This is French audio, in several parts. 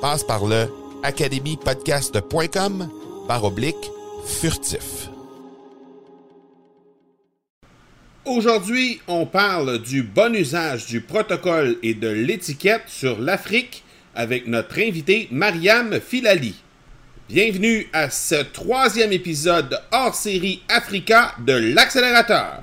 Passe par le academypodcast.com par oblique furtif. Aujourd'hui, on parle du bon usage du protocole et de l'étiquette sur l'Afrique avec notre invité Mariam Filali. Bienvenue à ce troisième épisode hors série Africa de l'accélérateur.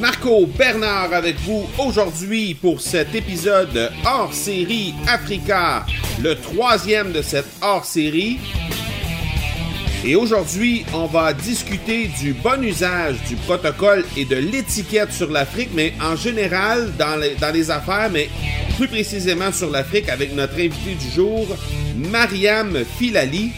Marco Bernard avec vous aujourd'hui pour cet épisode hors série Africa, le troisième de cette hors série. Et aujourd'hui, on va discuter du bon usage du protocole et de l'étiquette sur l'Afrique, mais en général dans les, dans les affaires, mais plus précisément sur l'Afrique avec notre invité du jour, Mariam Filali.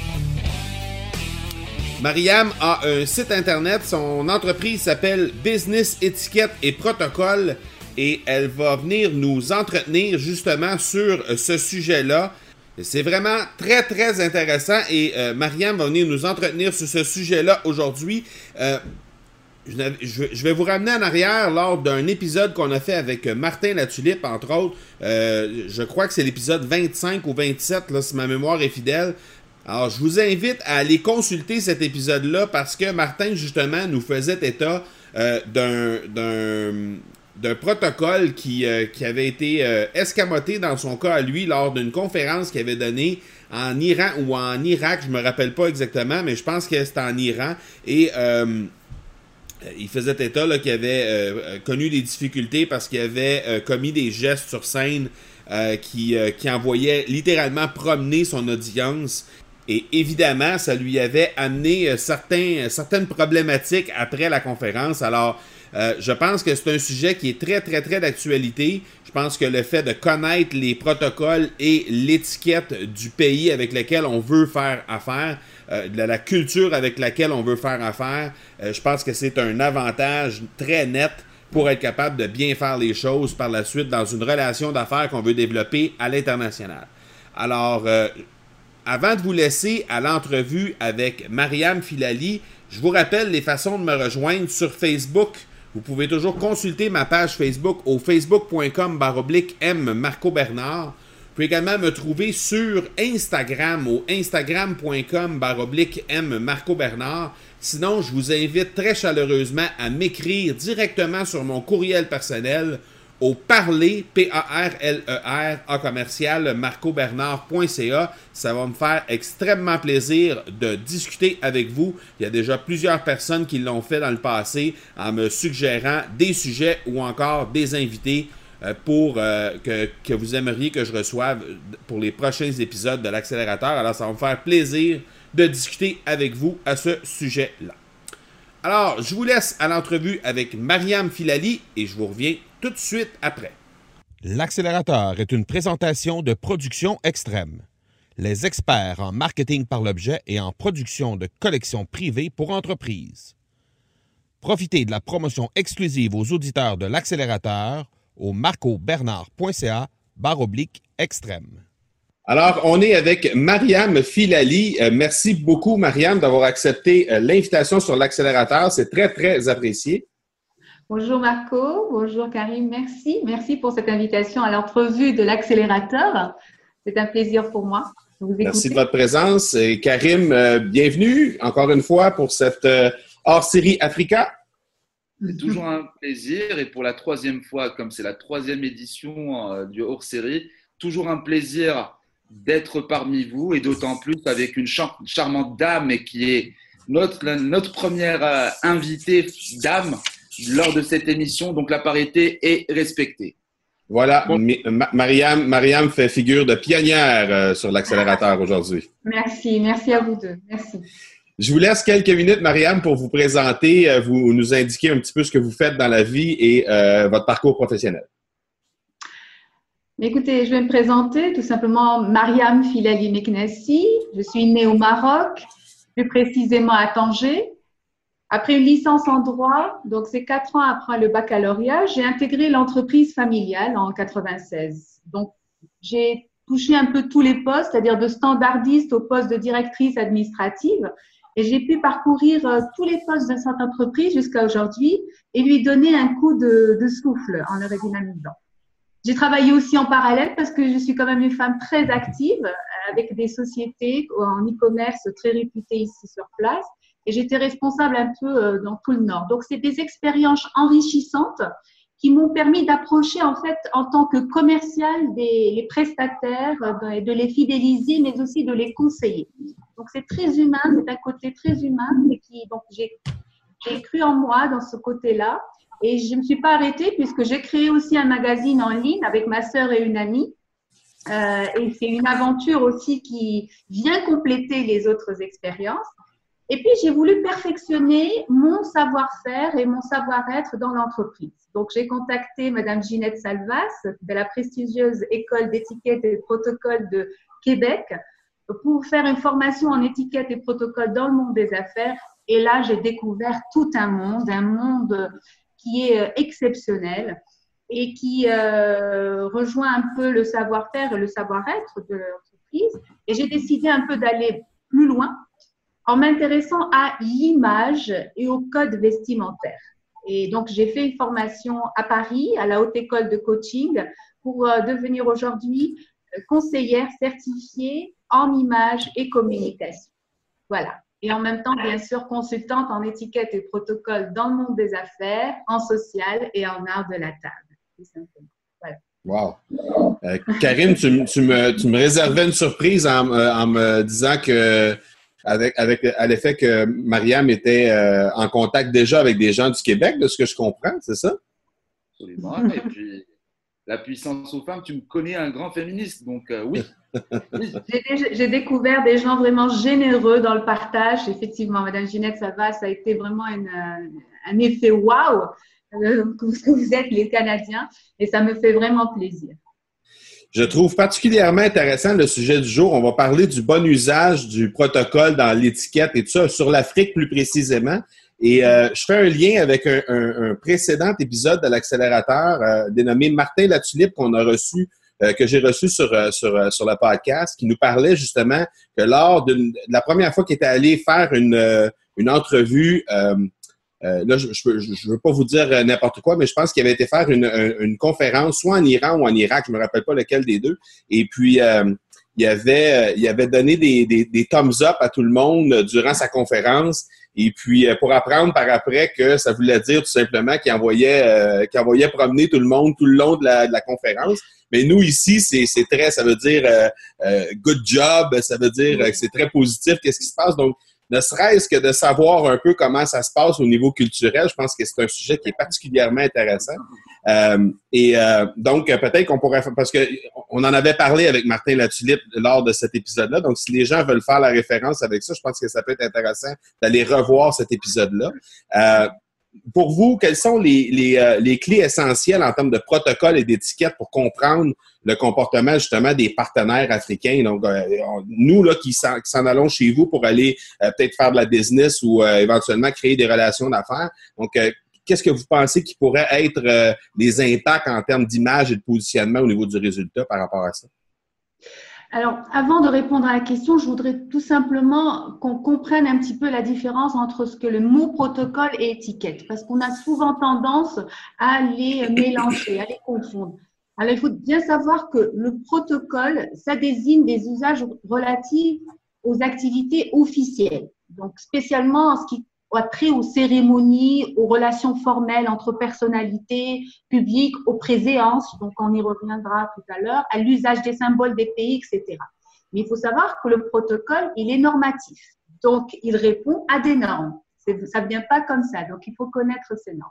Mariam a un site internet, son entreprise s'appelle Business Étiquette et Protocole et elle va venir nous entretenir justement sur ce sujet-là. C'est vraiment très très intéressant et euh, Mariam va venir nous entretenir sur ce sujet-là aujourd'hui. Euh, je vais vous ramener en arrière lors d'un épisode qu'on a fait avec Martin Latulippe, entre autres. Euh, je crois que c'est l'épisode 25 ou 27, là, si ma mémoire est fidèle. Alors, je vous invite à aller consulter cet épisode-là parce que Martin, justement, nous faisait état euh, d'un protocole qui, euh, qui, avait été euh, escamoté dans son cas à lui lors d'une conférence qu'il avait donnée en Iran ou en Irak, je me rappelle pas exactement, mais je pense que c'était en Iran. Et il faisait état qu'il avait connu des difficultés parce qu'il avait commis des gestes sur scène qui, qui envoyaient littéralement promener son audience et évidemment, ça lui avait amené euh, certains, certaines problématiques après la conférence. Alors, euh, je pense que c'est un sujet qui est très, très, très d'actualité. Je pense que le fait de connaître les protocoles et l'étiquette du pays avec lequel on veut faire affaire, euh, de la culture avec laquelle on veut faire affaire, je pense que c'est un avantage très net pour être capable de bien faire les choses par la suite dans une relation d'affaires qu'on veut développer à l'international. Alors, avant de vous laisser à l'entrevue avec Mariam Filali, je vous rappelle les façons de me rejoindre sur Facebook. Vous pouvez toujours consulter ma page Facebook au facebook.com M Marco Bernard. Vous pouvez également me trouver sur Instagram au instagram.com M Marco Bernard. Sinon, je vous invite très chaleureusement à m'écrire directement sur mon courriel personnel au parler, P-A-R-L-E-R, e commercial, marcobernard.ca. Ça va me faire extrêmement plaisir de discuter avec vous. Il y a déjà plusieurs personnes qui l'ont fait dans le passé en me suggérant des sujets ou encore des invités euh, pour euh, que, que, vous aimeriez que je reçoive pour les prochains épisodes de l'accélérateur. Alors, ça va me faire plaisir de discuter avec vous à ce sujet-là. Alors, je vous laisse à l'entrevue avec Mariam Filali et je vous reviens tout de suite après. L'accélérateur est une présentation de production extrême. Les experts en marketing par l'objet et en production de collections privées pour entreprises. Profitez de la promotion exclusive aux auditeurs de l'accélérateur au marcobernard.ca extrême. Alors, on est avec Mariam Filali. Euh, merci beaucoup, Mariam, d'avoir accepté euh, l'invitation sur l'accélérateur. C'est très, très apprécié. Bonjour Marco, bonjour Karim, merci. Merci pour cette invitation à l'entrevue de l'accélérateur. C'est un plaisir pour moi. De vous merci de votre présence. Et Karim, euh, bienvenue encore une fois pour cette hors-série Africa. C'est toujours un plaisir et pour la troisième fois, comme c'est la troisième édition euh, du hors-série, toujours un plaisir d'être parmi vous et d'autant plus avec une charmante dame et qui est notre, notre première euh, invitée dame lors de cette émission. Donc la parité est respectée. Voilà, Mariam, Mariam fait figure de pionnière euh, sur l'accélérateur aujourd'hui. Merci, merci à vous deux. Merci. Je vous laisse quelques minutes, Marianne, pour vous présenter, euh, vous nous indiquer un petit peu ce que vous faites dans la vie et euh, votre parcours professionnel. Écoutez, je vais me présenter tout simplement Mariam Filali Meknessi. Je suis née au Maroc, plus précisément à Tanger. Après une licence en droit, donc c'est quatre ans après le baccalauréat, j'ai intégré l'entreprise familiale en 96. Donc j'ai touché un peu tous les postes, c'est-à-dire de standardiste au poste de directrice administrative. Et j'ai pu parcourir euh, tous les postes de cette entreprise jusqu'à aujourd'hui et lui donner un coup de, souffle en le redynamisant. J'ai travaillé aussi en parallèle parce que je suis quand même une femme très active euh, avec des sociétés en e-commerce très réputées ici sur place. Et j'étais responsable un peu euh, dans tout le Nord. Donc, c'est des expériences enrichissantes qui m'ont permis d'approcher en fait en tant que commercial des les prestataires, de les fidéliser, mais aussi de les conseiller. Donc c'est très humain, c'est un côté très humain et qui donc j'ai cru en moi dans ce côté-là et je ne me suis pas arrêtée puisque j'ai créé aussi un magazine en ligne avec ma sœur et une amie. Euh, et c'est une aventure aussi qui vient compléter les autres expériences. Et puis, j'ai voulu perfectionner mon savoir-faire et mon savoir-être dans l'entreprise. Donc, j'ai contacté Madame Ginette Salvas de la prestigieuse école d'étiquette et de protocole de Québec pour faire une formation en étiquette et protocole dans le monde des affaires. Et là, j'ai découvert tout un monde, un monde qui est euh, exceptionnel et qui euh, rejoint un peu le savoir-faire et le savoir-être de l'entreprise. Et j'ai décidé un peu d'aller plus loin en m'intéressant à l'image et au code vestimentaire. Et donc, j'ai fait une formation à Paris, à la Haute École de Coaching, pour euh, devenir aujourd'hui conseillère certifiée en image et communication. Voilà. Et en même temps, bien sûr, consultante en étiquette et protocole dans le monde des affaires, en social et en art de la table. Voilà. Wow. Euh, Karine, tu, me, tu, me, réservais une surprise en, en me disant que avec, avec à l'effet que Mariam était euh, en contact déjà avec des gens du Québec, de ce que je comprends, c'est ça? Absolument. Et puis, la puissance aux femmes, tu me connais un grand féministe, donc euh, oui. J'ai découvert des gens vraiment généreux dans le partage. Effectivement, Madame Ginette, ça va, ça a été vraiment un effet waouh, euh, ce que vous êtes les Canadiens, et ça me fait vraiment plaisir. Je trouve particulièrement intéressant le sujet du jour. On va parler du bon usage du protocole dans l'étiquette et tout ça, sur l'Afrique plus précisément. Et euh, je fais un lien avec un, précédent épisode de l'accélérateur euh, dénommé Martin Latulippe qu'on a reçu, euh, que j'ai reçu sur, sur, sur le podcast, qui nous parlait justement que lors de la première fois qu'il était allé faire une, une entrevue euh, là, je ne veux pas vous dire euh, n'importe quoi, mais je pense qu'il avait été faire une, une, conférence soit en Iran ou en Irak, je me rappelle pas lequel des deux. Et puis, euh, il, avait, il avait donné des, des, des, thumbs up à tout le monde durant sa conférence. Et puis, pour apprendre par après que ça voulait dire tout simplement qu'il envoyait, qu'il envoyait promener tout le monde tout le long de la, de la conférence. Mais nous, ici, c'est très, ça veut dire good job, ça veut dire que c'est très positif, qu'est-ce qui se passe? Donc, ne serait-ce que de savoir un peu comment ça se passe au niveau culturel, je pense que c'est un sujet qui est particulièrement intéressant. Euh, et euh, donc, peut-être qu'on pourrait faire, parce que on en avait parlé avec Martin Latulippe lors de cet épisode-là. Donc, si les gens veulent faire la référence avec ça, je pense que ça peut être intéressant d'aller revoir cet épisode-là. Euh, pour vous, quelles sont les, les, les, clés essentielles en termes de protocole et d'étiquette pour comprendre le comportement justement des partenaires africains? Donc, nous là qui s'en allons chez vous pour aller peut-être faire de la business ou éventuellement créer des relations d'affaires. Donc, qu'est-ce que vous pensez qui pourrait être euh, les impacts en termes d'image et de positionnement au niveau du résultat par rapport à ça? Alors, avant de répondre à la question, je voudrais tout simplement qu'on comprenne un petit peu la différence entre ce que le mot protocole et étiquette, parce qu'on a souvent tendance à les mélanger, à les confondre. Alors, il faut bien savoir que le protocole, ça désigne des usages relatifs aux activités officielles. Donc, spécialement en ce qui trait aux cérémonies, aux relations formelles entre personnalités publiques, aux préséances, donc on y reviendra tout à l'heure, à l'usage des symboles des pays, etc. Mais il faut savoir que le protocole, il est normatif. Donc, il répond à des normes. Ça ne vient pas comme ça. Donc, il faut connaître ces normes.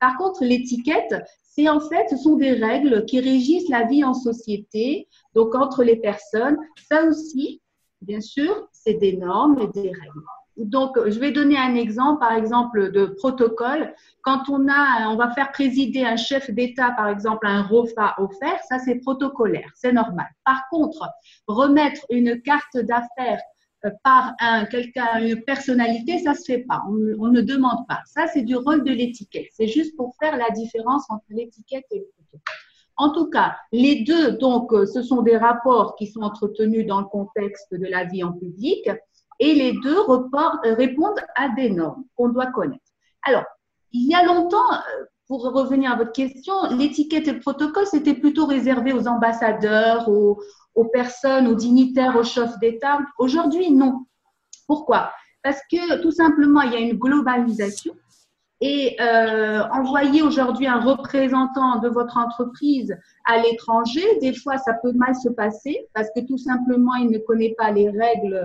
Par contre, l'étiquette, c'est en fait, ce sont des règles qui régissent la vie en société, donc entre les personnes. Ça aussi, bien sûr, c'est des normes et des règles donc, je vais donner un exemple, par exemple, de protocole. Quand on a, on va faire présider un chef d'État, par exemple, un ROFA offert, ça c'est protocolaire, c'est normal. Par contre, remettre une carte d'affaires euh, par un quelqu'un, une personnalité, ça se fait pas. On, ne demande pas. Ça, c'est du rôle de l'étiquette. C'est juste pour faire la différence entre l'étiquette et le protocole. En tout cas, les deux, donc, euh, ce sont des rapports qui sont entretenus dans le contexte de la vie en public et les deux euh, répondent à des normes qu'on doit connaître. Alors, il y a longtemps, euh, pour revenir à votre question, l'étiquette et le protocole, c'était plutôt réservé aux ambassadeurs, aux, personnes, aux dignitaires, aux chefs d'État. Aujourd'hui, non. Pourquoi? Parce que tout simplement, il y a une globalisation et euh, envoyer aujourd'hui un représentant de votre entreprise à l'étranger, des fois ça peut mal se passer parce que tout simplement il ne connaît pas les règles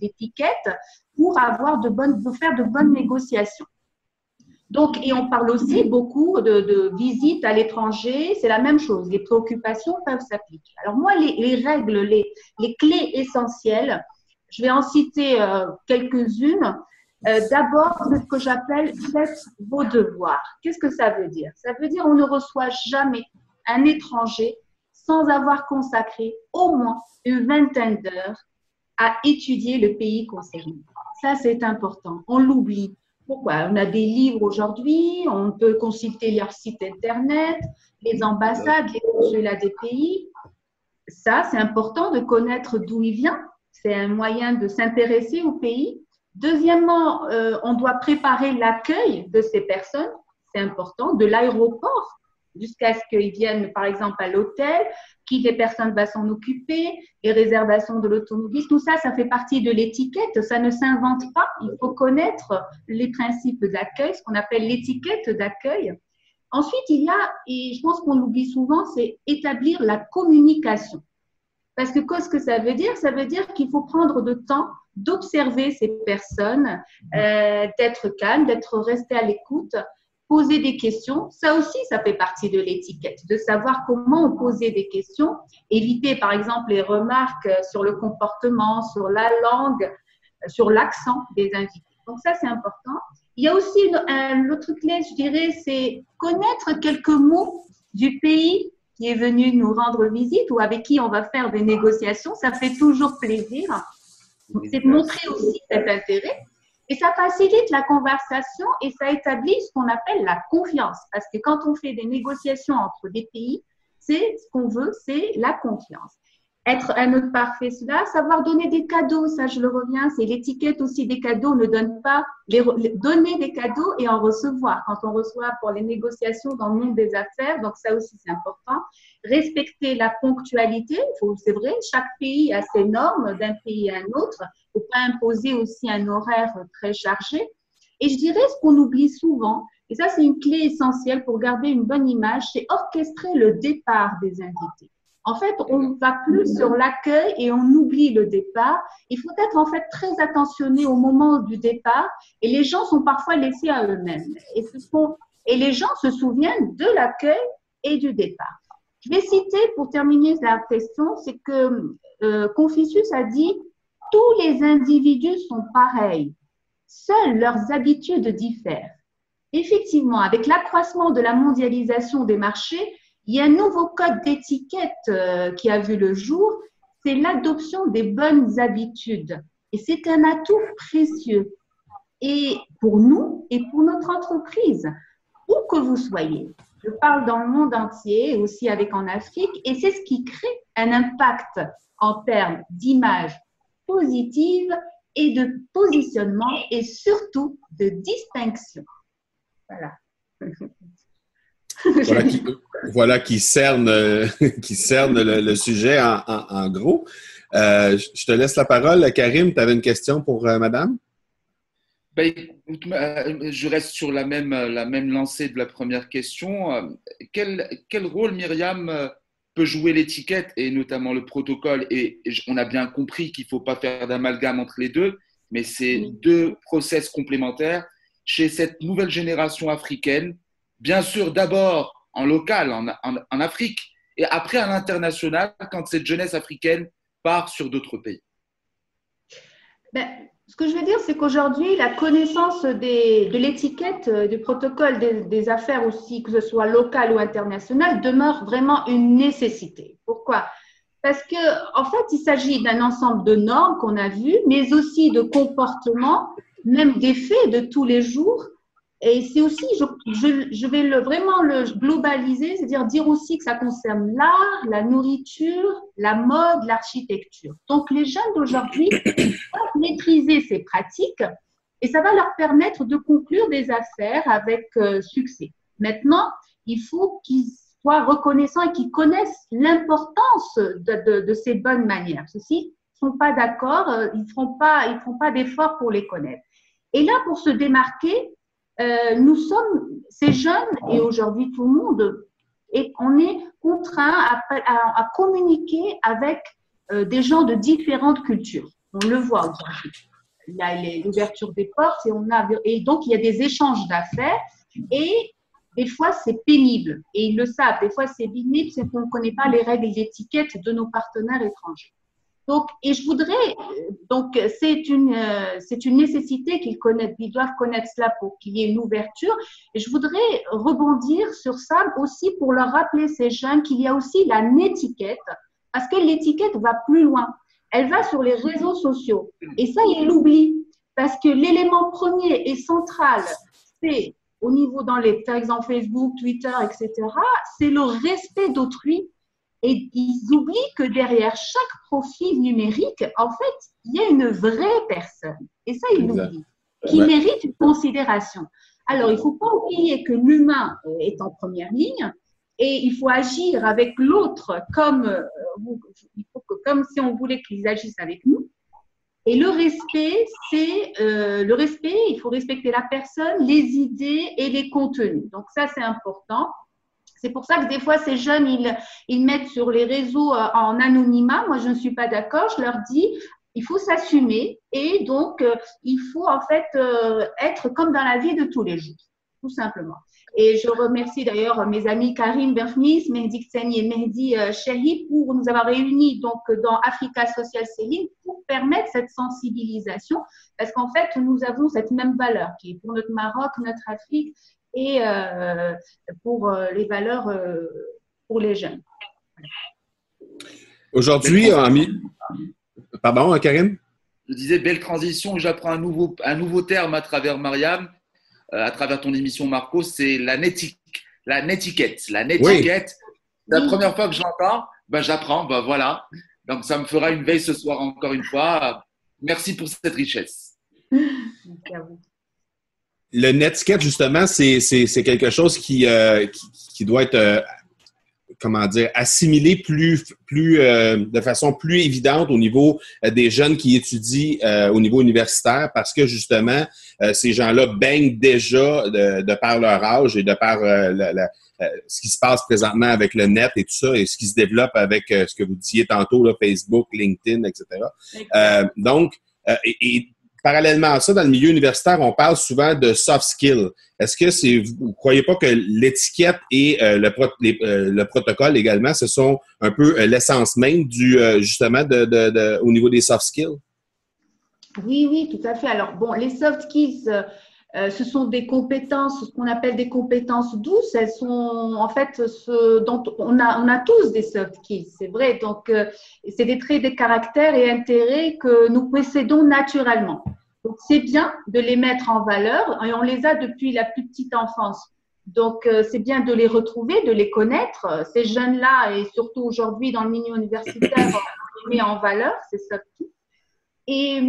d'étiquette de, pour avoir de bonnes, pour faire de bonnes négociations. Donc, et on parle aussi beaucoup de, visites à l'étranger, c'est la même chose, les préoccupations peuvent s'appliquer. Alors moi, les, les règles, les, les, clés essentielles, je vais en citer euh, quelques-unes. Euh, d'abord ce que j'appelle faites vos devoirs. Qu'est-ce que ça veut dire? Ça veut dire on ne reçoit jamais un étranger sans avoir consacré au moins une vingtaine d'heures à étudier le pays concerné. Ça, c'est important. On l'oublie. Pourquoi? On a des livres aujourd'hui, on peut consulter leur site internet, les ambassades, les consulats des pays. Ça, c'est important de connaître d'où il vient. C'est un moyen de s'intéresser au pays. Deuxièmement, euh, on doit préparer l'accueil de ces personnes, c'est important, de l'aéroport jusqu'à ce qu'ils viennent, par exemple, à l'hôtel, qui des personnes va s'en occuper, les réservations de l'automobile, tout ça, ça fait partie de l'étiquette, ça ne s'invente pas, il faut connaître les principes d'accueil, ce qu'on appelle l'étiquette d'accueil. Ensuite, il y a, et je pense qu'on l'oublie souvent, c'est établir la communication. Parce que qu'est-ce que ça veut dire? Ça veut dire qu'il faut prendre de temps d'observer ces personnes, euh, d'être calme, d'être resté à l'écoute, poser des questions. Ça aussi, ça fait partie de l'étiquette, de savoir comment poser des questions, éviter par exemple les remarques sur le comportement, sur la langue, sur l'accent des invités. Donc ça, c'est important. Il y a aussi l'autre clé, je dirais, c'est connaître quelques mots du pays qui est venu nous rendre visite ou avec qui on va faire des négociations. Ça fait toujours plaisir c'est de montrer aussi cet intérêt. Et ça facilite la conversation et ça établit ce qu'on appelle la confiance. Parce que quand on fait des négociations entre des pays, c'est ce qu'on veut, c'est la confiance être un autre parfait cela, savoir donner des cadeaux, ça je le reviens, c'est l'étiquette aussi des cadeaux, ne donne pas, donner des cadeaux et en recevoir. Quand on reçoit pour les négociations dans le monde des affaires, donc ça aussi c'est important. Respecter la ponctualité, c'est vrai, chaque pays a ses normes d'un pays à un autre, il ne faut pas imposer aussi un horaire très chargé. Et je dirais ce qu'on oublie souvent, et ça c'est une clé essentielle pour garder une bonne image, c'est orchestrer le départ des invités. En fait, on va plus sur l'accueil et on oublie le départ. Il faut être en fait très attentionné au moment du départ et les gens sont parfois laissés à eux-mêmes. Et, les gens se souviennent de l'accueil et du départ. Je vais citer pour terminer la question, c'est que euh, Confucius a dit tous les individus sont pareils, seules leurs habitudes diffèrent. effectivement, avec l'accroissement de la mondialisation des marchés, il y a un nouveau code d'étiquette euh, qui a vu le jour, c'est l'adoption des bonnes habitudes. Et c'est un atout précieux. Et pour nous et pour notre entreprise, où que vous soyez, je parle dans le monde entier, aussi avec en Afrique, et c'est ce qui crée un impact en termes d'image positive et de positionnement et surtout de distinction. Voilà. voilà, qui, cerne, qui cerne le, sujet en, gros. Euh, je te laisse la parole. Karim, tu avais une question pour euh, madame? Ben, euh, je reste sur la même, la même lancée de la première question. Quel, quel rôle, Myriam, peut jouer l'étiquette et notamment le protocole? Et on a bien compris qu'il ne faut pas faire d'amalgame entre les deux, mais c'est deux process complémentaires chez cette nouvelle génération africaine bien sûr d'abord en local, en, Afrique, et après à l'international, quand cette jeunesse africaine part sur d'autres pays ben, Ce que je veux dire, c'est qu'aujourd'hui, la connaissance de l'étiquette, euh, du protocole des, affaires aussi, que ce soit local ou international, demeure vraiment une nécessité. Pourquoi? Parce que, en fait, il s'agit d'un ensemble de normes qu'on a vues, mais aussi de comportements, même des faits de tous les jours et c'est aussi, je, je, vais le, vraiment le globaliser, c'est-à-dire dire aussi que ça concerne l'art, la nourriture, la mode, l'architecture. Donc les jeunes d'aujourd'hui doivent maîtriser ces pratiques et ça va leur permettre de conclure des affaires avec euh, succès. Maintenant, il faut qu'ils soient reconnaissants et qu'ils connaissent l'importance de, de, de, ces bonnes manières. Ceux-ci ne sont pas d'accord, euh, ils ne feront pas, ils feront pas d'efforts pour les connaître. Et là, pour se démarquer, euh, nous sommes ces jeunes et aujourd'hui tout le monde, et on est contraint à, communiquer avec euh, des gens de différentes cultures. On le voit aujourd'hui. A l'ouverture des portes et on a et donc il y a des échanges d'affaires et des fois c'est pénible et ils le savent. Des fois c'est pénible, c'est qu'on ne connaît pas les règles et l'étiquette de nos partenaires étrangers. Donc, et je voudrais, donc c'est une, euh, c'est une nécessité qu'ils connaissent, ils doivent connaître cela pour qu'il y ait une ouverture. Et je voudrais rebondir sur ça aussi pour leur rappeler ces jeunes qu'il y a aussi la nétiquette, parce que l'étiquette va plus loin. Elle va sur les réseaux sociaux. Et ça, ils l'oublient. Parce que l'élément premier et central, c'est au niveau dans les, par exemple, Facebook, Twitter, etc., c'est le respect d'autrui et ils oublient que derrière chaque profil numérique, en fait, il y a une vraie personne. Et ça, ils l'oublient, qui mérite une considération. Alors, il ne faut pas oublier que l'humain est en première ligne et il faut agir avec l'autre comme, euh, comme si on voulait qu'ils agissent avec nous. Et le respect, c'est euh, le respect, il faut respecter la personne, les idées et les contenus. Donc ça, c'est important. C'est pour ça que des fois, ces jeunes, ils, ils mettent sur les réseaux euh, en anonymat. Moi, je ne suis pas d'accord. Je leur dis, il faut s'assumer et donc, euh, il faut en fait euh, être comme dans la vie de tous les jours, tout simplement. Et je remercie d'ailleurs mes amis Karim Berfnis, Mehdi Kseni et Mehdi Chehi pour nous avoir réunis donc dans Africa Social Selling pour permettre cette sensibilisation parce qu'en fait, nous avons cette même valeur qui est pour notre Maroc, notre Afrique et euh, pour euh, les valeurs euh, pour les jeunes. Aujourd'hui, pardon, Karim? Je disais, belle transition, j'apprends un nouveau, un nouveau terme à travers Mariam, à travers ton émission Marco, c'est la la nétiquette. La nétiquette, la première fois que je l'entends, ben, j'apprends, ben, voilà. Donc ça me fera une veille ce soir encore une fois. Merci pour cette richesse. Merci à vous le Netscape, justement, c'est quelque chose qui, euh, qui, doit être, euh, comment dire, assimilé plus, plus, euh, de façon plus évidente au niveau des jeunes qui étudient au niveau universitaire parce que, justement, ces gens-là baignent déjà de, de, par leur âge et de par ce qui se passe présentement avec le net et tout ça et ce qui se développe avec ce que vous disiez tantôt, là, Facebook, LinkedIn, etc. donc, et parallèlement à ça, dans le milieu universitaire, on parle souvent de soft skills. Est-ce que vous ne croyez pas que l'étiquette et euh, le, euh, le, protocole également, ce sont un peu euh, l'essence même du justement au niveau des soft skills? Oui, oui, tout à fait. Alors, bon, les soft skills, Euh, ce sont des compétences, ce qu'on appelle des compétences douces. Elles sont en fait ce dont on a, on a tous des soft skills, c'est vrai. Donc, euh, c'est des traits de caractère et intérêts que nous possédons naturellement. Donc, c'est bien de les mettre en valeur et on les a depuis la plus petite enfance. Donc, euh, c'est bien de les retrouver, de les connaître. Ces jeunes-là, et surtout aujourd'hui dans le milieu universitaire, on les met en valeur, ces soft. Et,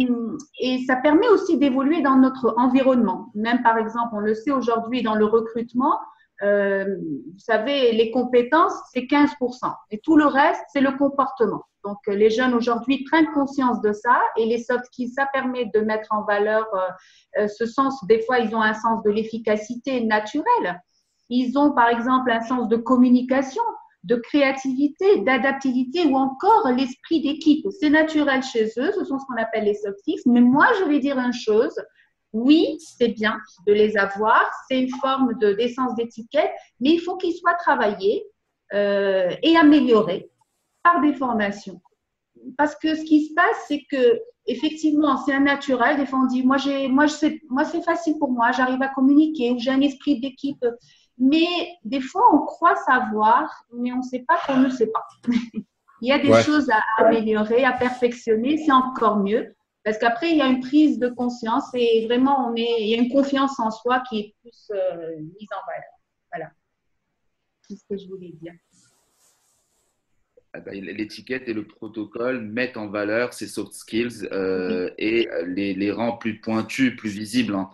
ça permet aussi d'évoluer dans notre environnement. Même par exemple, on le sait aujourd'hui dans le recrutement, euh, vous savez, les compétences, c'est 15%. Et tout le reste, c'est le comportement. Donc, les jeunes aujourd'hui prennent conscience de ça et les soft skills, ça permet de mettre en valeur euh, ce sens. Des fois, ils ont un sens de l'efficacité naturelle. Ils ont, par exemple, un sens de communication de créativité, d'adaptivité ou encore l'esprit d'équipe. C'est naturel chez eux, ce sont ce qu'on appelle les soft. Mais moi, je vais dire une chose. Oui, c'est bien de les avoir, c'est une forme de d'essence d'étiquette, mais il faut qu'ils soient travaillés euh, et améliorés par des formations. Parce que ce qui se passe, c'est que effectivement, c'est un naturel. Des fois, on dit, moi, sais, moi, c'est facile pour moi, j'arrive à communiquer, j'ai un esprit d'équipe mais des fois, on croit savoir, mais on ne sait pas qu'on ne sait pas. il y a des choses à améliorer, à perfectionner, c'est encore mieux. Parce qu'après, il y a une prise de conscience et vraiment, on est, il y a une confiance en soi qui est plus euh, mise en valeur. Voilà. C'est ce que je voulais dire. Ah bah, l'étiquette et le protocole mettent en valeur ces soft skills euh, et les, les, rend plus pointus, plus visibles. Hein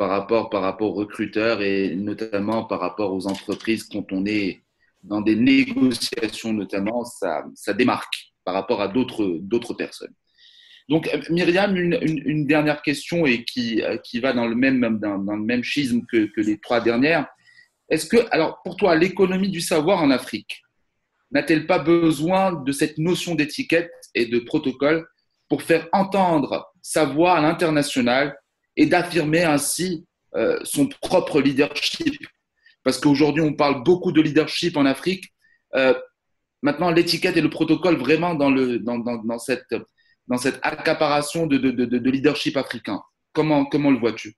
par rapport, par rapport aux recruteurs et notamment par rapport aux entreprises quand on est dans des négociations notamment, ça, ça démarque par rapport à d'autres, personnes. Donc Myriam, une, dernière question et qui, qui va dans le même, dans, le même schisme que les trois dernières. Est-ce que, alors pour toi, l'économie du savoir en Afrique n'a-t-elle pas besoin de cette notion d'étiquette et de protocole pour faire entendre sa voix à l'international et d'affirmer ainsi euh, son propre leadership. Parce qu'aujourd'hui, on parle beaucoup de leadership en Afrique. Euh, maintenant, l'étiquette et le protocole vraiment dans, le, dans, dans, cette, dans cette accaparation de, de, de, de leadership africain. Comment, comment le vois-tu?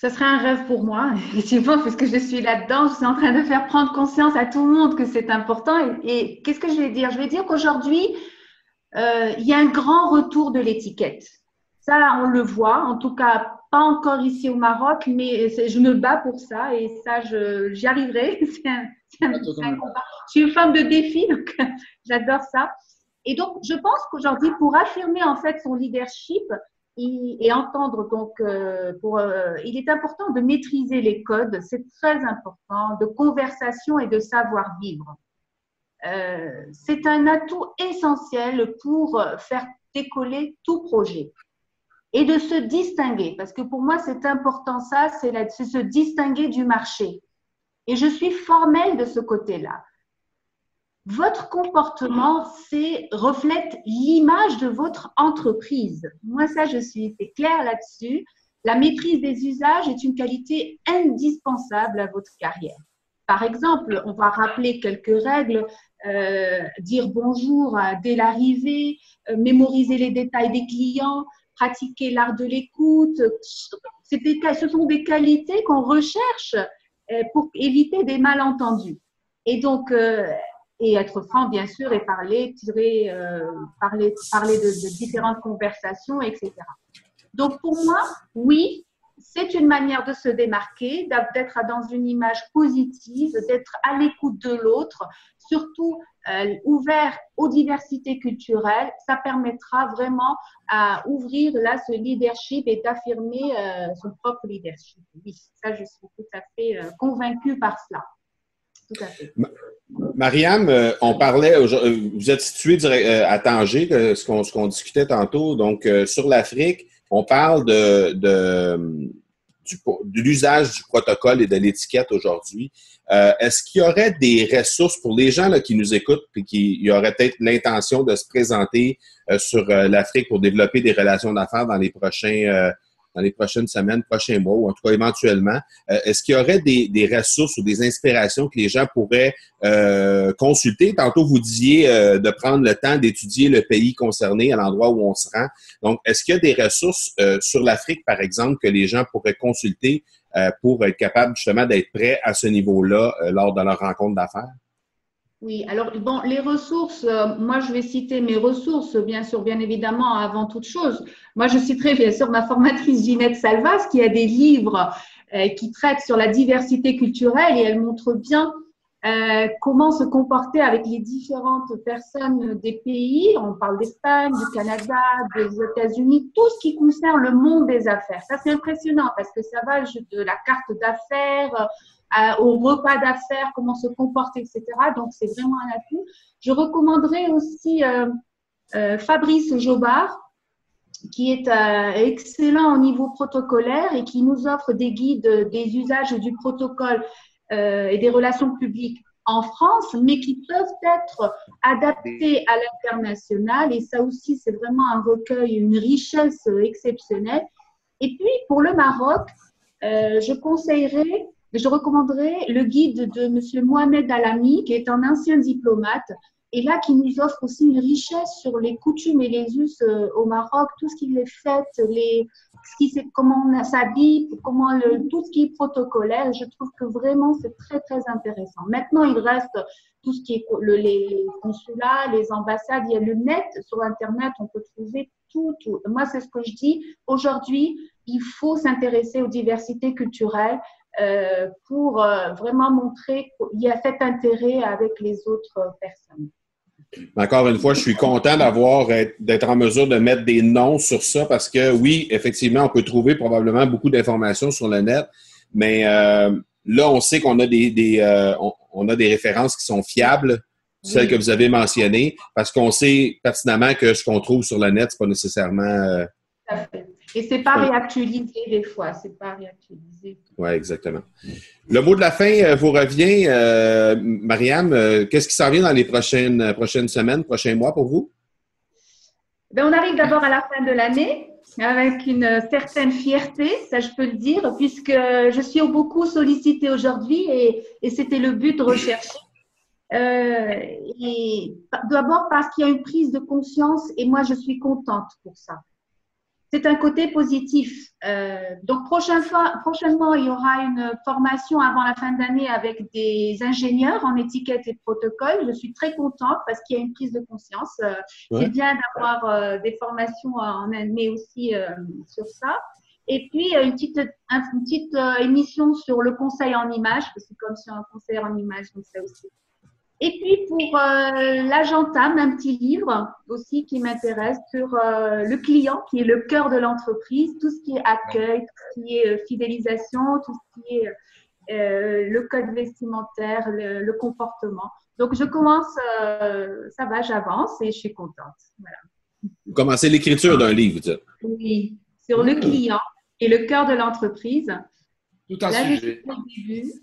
Ce serait un rêve pour moi, effectivement, puisque je suis là-dedans, je suis en train de faire prendre conscience à tout le monde que c'est important. Et, qu'est-ce que je vais dire? Je vais dire qu'aujourd'hui, euh, il y a un grand retour de l'étiquette. Ça, on le voit, en tout cas pas encore ici au Maroc, mais je me bats pour ça et ça, j'y arriverai. C'est un, combat. Je suis une femme de défi, donc j'adore ça. Et donc, je pense qu'aujourd'hui, pour affirmer en fait son leadership et, entendre, donc, euh, pour, euh, il est important de maîtriser les codes, c'est très important, de conversation et de savoir-vivre. Euh, c'est un atout essentiel pour faire décoller tout projet et de se distinguer. Parce que pour moi, c'est important ça, c'est se distinguer du marché. Et je suis formelle de ce côté-là. Votre comportement, reflète l'image de votre entreprise. Moi, ça, je suis claire là-dessus. La maîtrise des usages est une qualité indispensable à votre carrière. Par exemple, on va rappeler quelques règles, euh, dire bonjour dès l'arrivée, euh, mémoriser les détails des clients, pratiquer l'art de l'écoute. Ce sont des qualités qu'on recherche euh, pour éviter des malentendus. Et donc, euh, et être franc, bien sûr, et parler, tirer, euh, parler, parler de, de, différentes conversations, etc. Donc, pour moi, oui, c'est une manière de se démarquer, d'être dans une image positive, d'être à l'écoute de l'autre, surtout euh, ouvert aux diversités culturelles. Ça permettra vraiment à ouvrir là ce leadership et d'affirmer euh, son propre leadership. Oui, ça, je suis tout à fait euh, convaincue par cela. Tout à fait. Mariam, on parlait, vous êtes situé à Tanger, ce qu'on discutait tantôt, donc sur l'Afrique. On parle de, l'usage du protocole et de l'étiquette aujourd'hui. Euh, est-ce qu'il y aurait des ressources pour les gens là, qui nous écoutent et qui auraient peut-être l'intention de se présenter euh, sur euh, l'Afrique pour développer des relations d'affaires dans les prochains dans les prochaines semaines, prochains mois, ou en tout cas éventuellement, euh, est-ce qu'il y aurait des, ressources ou des inspirations que les gens pourraient euh, consulter? Tantôt, vous disiez euh, de prendre le temps d'étudier le pays concerné à l'endroit où on se rend. Donc, est-ce qu'il y a des ressources sur l'Afrique, par exemple, que les gens pourraient consulter pour être capables justement d'être prêts à ce niveau-là lors de leur rencontre d'affaires? Oui, alors bon, les ressources, euh, moi je vais citer mes ressources, bien sûr, bien évidemment, avant toute chose. Moi je citerai bien sûr ma formatrice Ginette Salvas qui a des livres euh, qui traitent sur la diversité culturelle et elle montre bien euh, comment se comporter avec les différentes personnes des pays. On parle d'Espagne, du Canada, des États-Unis, tout ce qui concerne le monde des affaires. Ça c'est impressionnant parce que ça va de la carte d'affaires au repas d'affaires, comment se comporter, etc. Donc, c'est vraiment un atout. Je recommanderais aussi euh, euh, Fabrice Jobard, qui est euh, excellent au niveau protocolaire et qui nous offre des guides des usages du protocole et des relations publiques en France, mais qui peuvent être adaptés à l'international. Et ça aussi, c'est vraiment un recueil, une richesse exceptionnelle. Et puis, pour le Maroc, je conseillerais je recommanderais le guide de M. Mohamed Alami, qui est un ancien diplomate, et là qui nous offre aussi une richesse sur les coutumes et les us euh, au Maroc, tout ce qui est fait, les, ce qui, comment on s'habille, comment le, tout ce qui est protocolaire. Je trouve que vraiment c'est très très intéressant. Maintenant, il reste tout ce qui est le, les consulats, les ambassades. Il y a le net sur Internet, on peut trouver tout. Moi, c'est ce que je dis. Aujourd'hui, il faut s'intéresser aux diversités culturelles pour euh, vraiment montrer qu'il y a cet intérêt avec les autres personnes. Encore une fois, je suis content d'avoir d'être en mesure de mettre des noms sur ça parce que oui, effectivement, on peut trouver probablement beaucoup d'informations sur le net, mais euh, là, on sait qu'on a des, on, a des références qui sont fiables, celles que vous avez mentionnées, parce qu'on sait pertinemment que ce qu'on trouve sur le net, c'est pas nécessairement. Fait. Et c'est pas réactualisé des fois, c'est pas réactualisé. Oui, exactement. Le mot de la fin euh, vous revient, euh, Marianne. Euh, qu'est-ce qui s'en vient dans les prochaines, prochaines semaines, prochains mois pour vous? Ben, on arrive d'abord à la fin de l'année avec une certaine fierté, ça je peux le dire, puisque je suis beaucoup sollicitée aujourd'hui et, et c'était le but de rechercher. et d'abord parce qu'il y a une prise de conscience et moi je suis contente pour ça c'est un côté positif. Euh, donc prochaine fois, prochainement, il y aura une formation avant la fin d'année avec des ingénieurs en étiquette et protocole. Je suis très contente parce qu'il y a une prise de conscience. Euh, C'est bien d'avoir euh, des formations en année aussi euh, sur ça. Et puis une petite, une petite émission sur le conseil en images, parce que comme sur un conseil en images, donc ça aussi et puis pour euh, l'Agentame, un petit livre aussi qui m'intéresse sur euh, le client qui est le cœur de l'entreprise, tout ce qui est accueil, tout ce qui est euh, fidélisation, tout ce qui est euh, le code vestimentaire, le, le, comportement. Donc je commence, ça va, j'avance et je suis contente. Voilà. Vous commencez l'écriture d'un livre, tu Oui, sur le client et le cœur de l'entreprise. Tout un Là, sujet.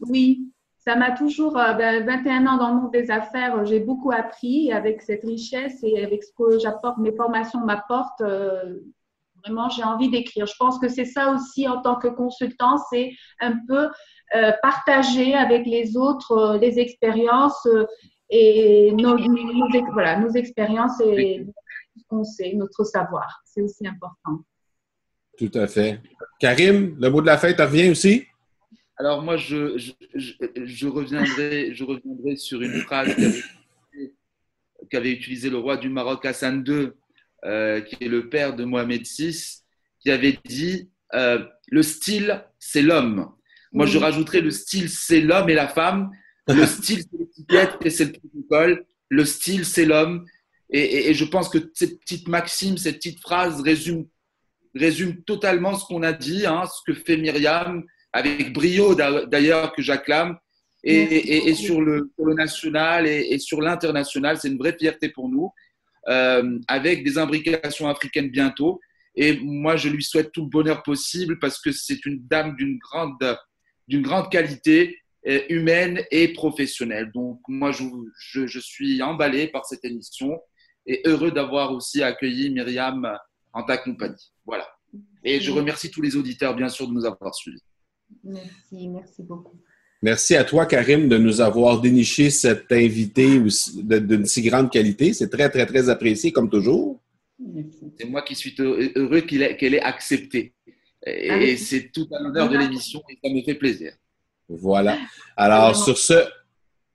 Oui, ça m'a toujours, euh, ben, 21 ans dans le monde des affaires, j'ai beaucoup appris avec cette richesse et avec ce que j'apporte, mes formations m'apportent. Euh, vraiment, j'ai envie d'écrire. Je pense que c'est ça aussi en tant que consultant, c'est un peu euh, partager avec les autres euh, les expériences euh, et nos, nos, voilà, nos expériences et ce qu'on sait, notre savoir. C'est aussi important. Tout à fait. Karim, le mot de la fête revient aussi? Alors moi, je, je, reviendrai, je reviendrai sur une phrase qu'avait utilisé le roi du Maroc Hassan II, euh, qui est le père de Mohamed VI, qui avait dit euh, le style, c'est l'homme. Moi, je rajouterais le style, c'est l'homme et la femme. Le style, c'est l'étiquette et c'est le protocole. Le style, c'est l'homme. Et, et, je pense que cette petite maxime, cette petite phrase résume, résume totalement ce qu'on a dit, hein, ce que fait Myriam, avec brio d'ailleurs que j'acclame. Et, sur, le, national et, sur l'international, c'est une vraie fierté pour nous, euh, avec des imbrications africaines bientôt. Et moi, je lui souhaite tout le bonheur possible parce que c'est une dame d'une grande, d'une grande qualité euh, humaine et professionnelle. Donc, moi, je, je, suis emballé par cette émission et heureux d'avoir aussi accueilli Myriam en ta compagnie. Voilà. Et je remercie tous les auditeurs, bien sûr, de nous avoir suivis. Merci, merci beaucoup. Merci à toi, Karim, de nous avoir déniché cet invité d'une si grande qualité. C'est très, très, très apprécié, comme toujours. C'est moi qui suis heureux qu'elle ait, accepté. Et, c'est tout à l'honneur de l'émission et ça me fait plaisir. Voilà. Alors, sur ce,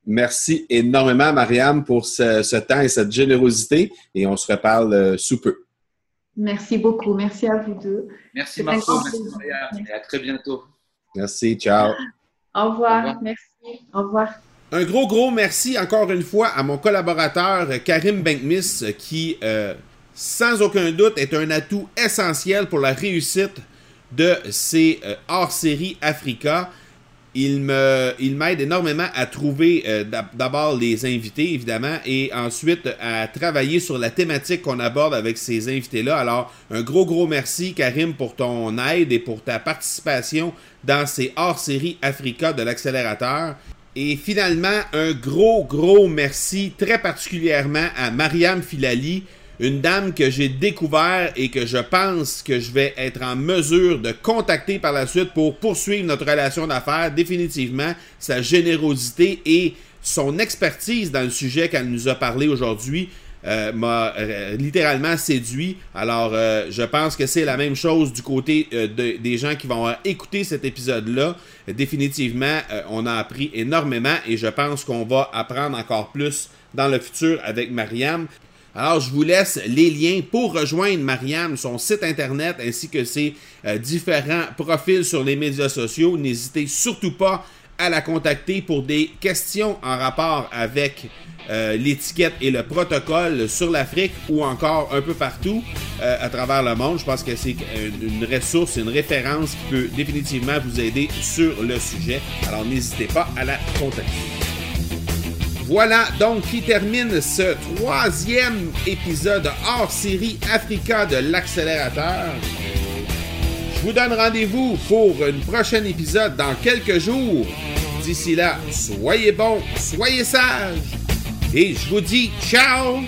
merci énormément, Mariam, pour ce, temps et cette générosité. Et on se reparle euh, sous peu. Merci beaucoup. Merci à vous deux. Merci, Marco. Merci, Mariam. Et à très bientôt. Merci. Ciao. Au revoir. Merci. Au revoir. Un gros, gros merci encore une fois à mon collaborateur Karim Benkmis qui, euh, sans aucun doute, est un atout essentiel pour la réussite de ces euh, hors-série Africa. Il me, il m'aide énormément à trouver euh, d'abord les invités, évidemment, et ensuite à travailler sur la thématique qu'on aborde avec ces invités-là. Alors, un gros, gros merci, Karim, pour ton aide et pour ta participation dans ces hors-série Africa de l'accélérateur. Et finalement, un gros, gros merci très particulièrement à Mariam Filali, une dame que j'ai découvert et que je pense que je vais être en mesure de contacter par la suite pour poursuivre notre relation d'affaires. Définitivement, sa générosité et son expertise dans le sujet qu'elle nous a parlé aujourd'hui euh, m'a euh, littéralement séduit. Alors, euh, je pense que c'est la même chose du côté des gens qui vont écouter cet épisode-là. Définitivement, on a appris énormément et je pense qu'on va apprendre encore plus dans le futur avec Mariam. Alors, je vous laisse les liens pour rejoindre Mariam, son site internet ainsi que ses différents profils sur les médias sociaux. N'hésitez surtout pas à la contacter pour des questions en rapport avec euh, l'étiquette et le protocole sur l'Afrique ou encore un peu partout euh, à travers le monde. Je pense que c'est une ressource, une référence qui peut définitivement vous aider sur le sujet. Alors n'hésitez pas à la contacter. Voilà donc qui termine ce troisième épisode hors série Africa de l'accélérateur. Je vous donne rendez-vous pour un prochain épisode dans quelques jours. D'ici là, soyez bons, soyez sages. Et je vous dis ciao